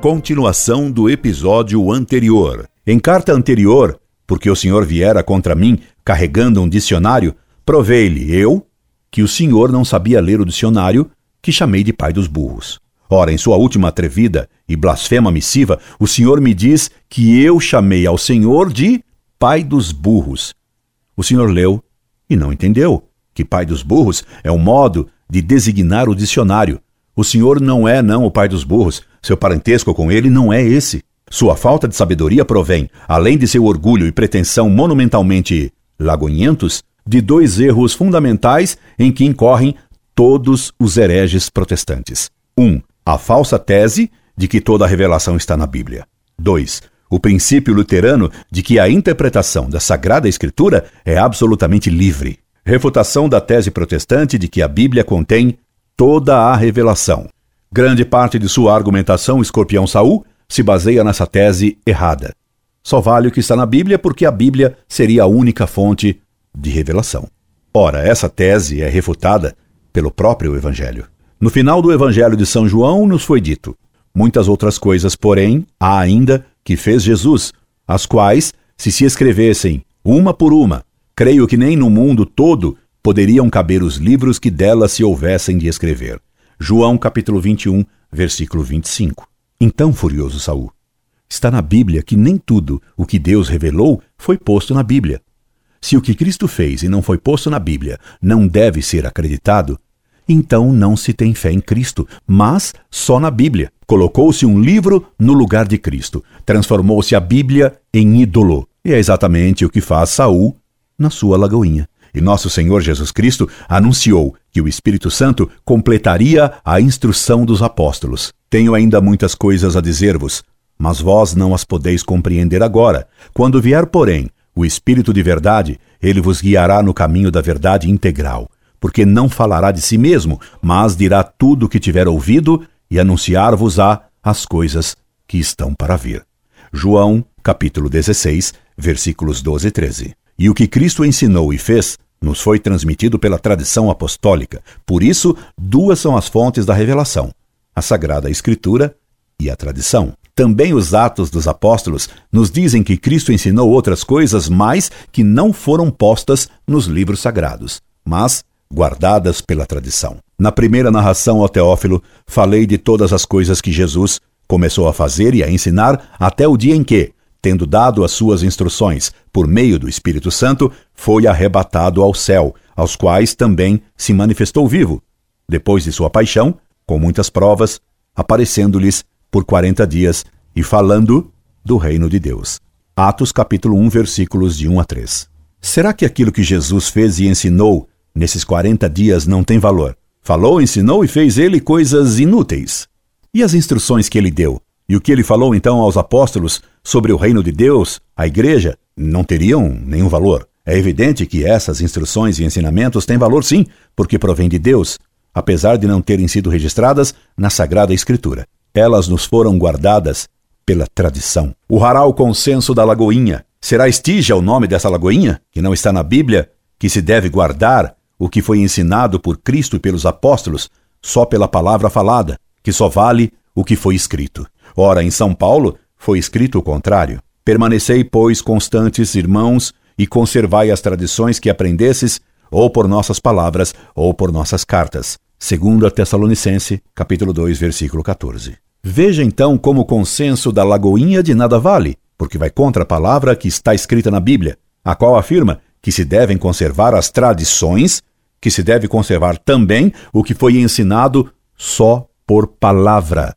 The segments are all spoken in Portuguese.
Continuação do episódio anterior. Em carta anterior, porque o senhor viera contra mim carregando um dicionário, provei-lhe eu que o senhor não sabia ler o dicionário que chamei de pai dos burros. Ora, em sua última atrevida e blasfema missiva, o senhor me diz que eu chamei ao senhor de pai dos burros. O senhor leu e não entendeu que pai dos burros é um modo de designar o dicionário. O senhor não é, não, o pai dos burros. Seu parentesco com ele não é esse. Sua falta de sabedoria provém, além de seu orgulho e pretensão monumentalmente lagonhentos, de dois erros fundamentais em que incorrem todos os hereges protestantes. 1. Um, a falsa tese de que toda a revelação está na Bíblia. 2. O princípio luterano de que a interpretação da Sagrada Escritura é absolutamente livre. Refutação da tese protestante de que a Bíblia contém toda a revelação. Grande parte de sua argumentação, escorpião Saul, se baseia nessa tese errada. Só vale o que está na Bíblia porque a Bíblia seria a única fonte de revelação. Ora, essa tese é refutada pelo próprio Evangelho. No final do Evangelho de São João nos foi dito: muitas outras coisas, porém, há ainda que fez Jesus, as quais, se se escrevessem uma por uma, creio que nem no mundo todo poderiam caber os livros que dela se houvessem de escrever. João capítulo 21, versículo 25. Então, furioso Saul, está na Bíblia que nem tudo o que Deus revelou foi posto na Bíblia. Se o que Cristo fez e não foi posto na Bíblia não deve ser acreditado, então não se tem fé em Cristo, mas só na Bíblia. Colocou-se um livro no lugar de Cristo, transformou-se a Bíblia em ídolo. E é exatamente o que faz Saul na sua lagoinha. E nosso Senhor Jesus Cristo anunciou que o Espírito Santo completaria a instrução dos apóstolos. Tenho ainda muitas coisas a dizer-vos, mas vós não as podeis compreender agora. Quando vier, porém, o Espírito de verdade, ele vos guiará no caminho da verdade integral, porque não falará de si mesmo, mas dirá tudo o que tiver ouvido e anunciar-vos-á as coisas que estão para vir. João, capítulo 16, versículos 12 e 13. E o que Cristo ensinou e fez nos foi transmitido pela tradição apostólica. Por isso, duas são as fontes da revelação: a Sagrada Escritura e a tradição. Também os Atos dos Apóstolos nos dizem que Cristo ensinou outras coisas mais que não foram postas nos livros sagrados, mas guardadas pela tradição. Na primeira narração ao Teófilo, falei de todas as coisas que Jesus começou a fazer e a ensinar até o dia em que, tendo dado as suas instruções por meio do Espírito Santo, foi arrebatado ao céu, aos quais também se manifestou vivo, depois de sua paixão, com muitas provas, aparecendo-lhes por quarenta dias e falando do reino de Deus. Atos capítulo 1, versículos de 1 a 3. Será que aquilo que Jesus fez e ensinou nesses quarenta dias não tem valor? Falou, ensinou e fez ele coisas inúteis. E as instruções que ele deu? E o que ele falou então aos apóstolos sobre o reino de Deus, a igreja, não teriam nenhum valor. É evidente que essas instruções e ensinamentos têm valor sim, porque provêm de Deus, apesar de não terem sido registradas na Sagrada Escritura. Elas nos foram guardadas pela tradição. O Haral Consenso da Lagoinha. Será Estígia o nome dessa lagoinha, que não está na Bíblia, que se deve guardar o que foi ensinado por Cristo e pelos apóstolos, só pela palavra falada, que só vale o que foi escrito. Ora, em São Paulo foi escrito o contrário. Permanecei, pois, constantes, irmãos, e conservai as tradições que aprendesses, ou por nossas palavras, ou por nossas cartas. Segundo a Tessalonicense, capítulo 2, versículo 14. Veja então como o consenso da Lagoinha de nada vale, porque vai contra a palavra que está escrita na Bíblia, a qual afirma que se devem conservar as tradições, que se deve conservar também o que foi ensinado só por palavra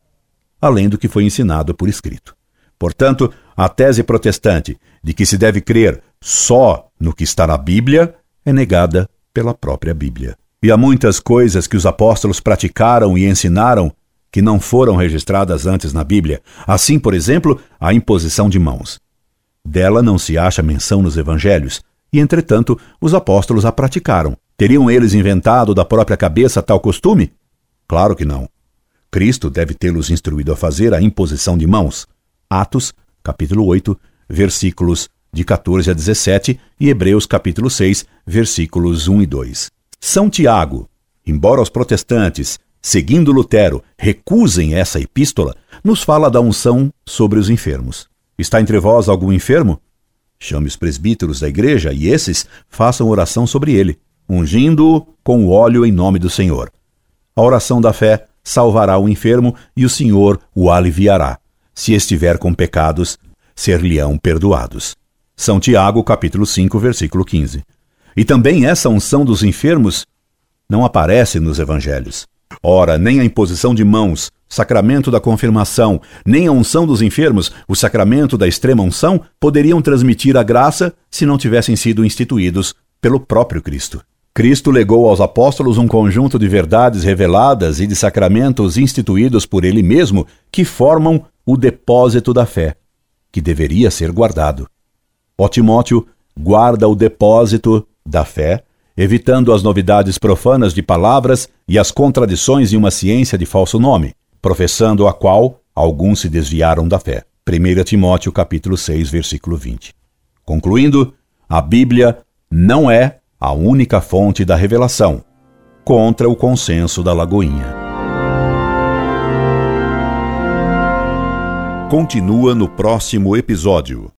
além do que foi ensinado por escrito. Portanto, a tese protestante de que se deve crer só no que está na Bíblia é negada pela própria Bíblia. E há muitas coisas que os apóstolos praticaram e ensinaram que não foram registradas antes na Bíblia. Assim, por exemplo, a imposição de mãos. Dela não se acha menção nos evangelhos, e entretanto os apóstolos a praticaram. Teriam eles inventado da própria cabeça tal costume? Claro que não. Cristo deve tê-los instruído a fazer a imposição de mãos. Atos, capítulo 8, versículos de 14 a 17 e Hebreus, capítulo 6, versículos 1 e 2. São Tiago, embora os protestantes, seguindo Lutero, recusem essa epístola, nos fala da unção sobre os enfermos. Está entre vós algum enfermo? Chame os presbíteros da igreja e esses façam oração sobre ele, ungindo-o com o óleo em nome do Senhor. A oração da fé salvará o enfermo e o Senhor o aliviará. Se estiver com pecados, ser-lhe-ão perdoados. São Tiago, capítulo 5, versículo 15. E também essa unção dos enfermos não aparece nos evangelhos. Ora, nem a imposição de mãos, sacramento da confirmação, nem a unção dos enfermos, o sacramento da extrema unção, poderiam transmitir a graça se não tivessem sido instituídos pelo próprio Cristo. Cristo legou aos apóstolos um conjunto de verdades reveladas e de sacramentos instituídos por ele mesmo que formam o depósito da fé, que deveria ser guardado. Ó Timóteo, guarda o depósito da fé, evitando as novidades profanas de palavras e as contradições de uma ciência de falso nome, professando a qual alguns se desviaram da fé. 1 Timóteo capítulo 6, versículo 20. Concluindo, a Bíblia não é a única fonte da revelação, contra o consenso da Lagoinha. Continua no próximo episódio.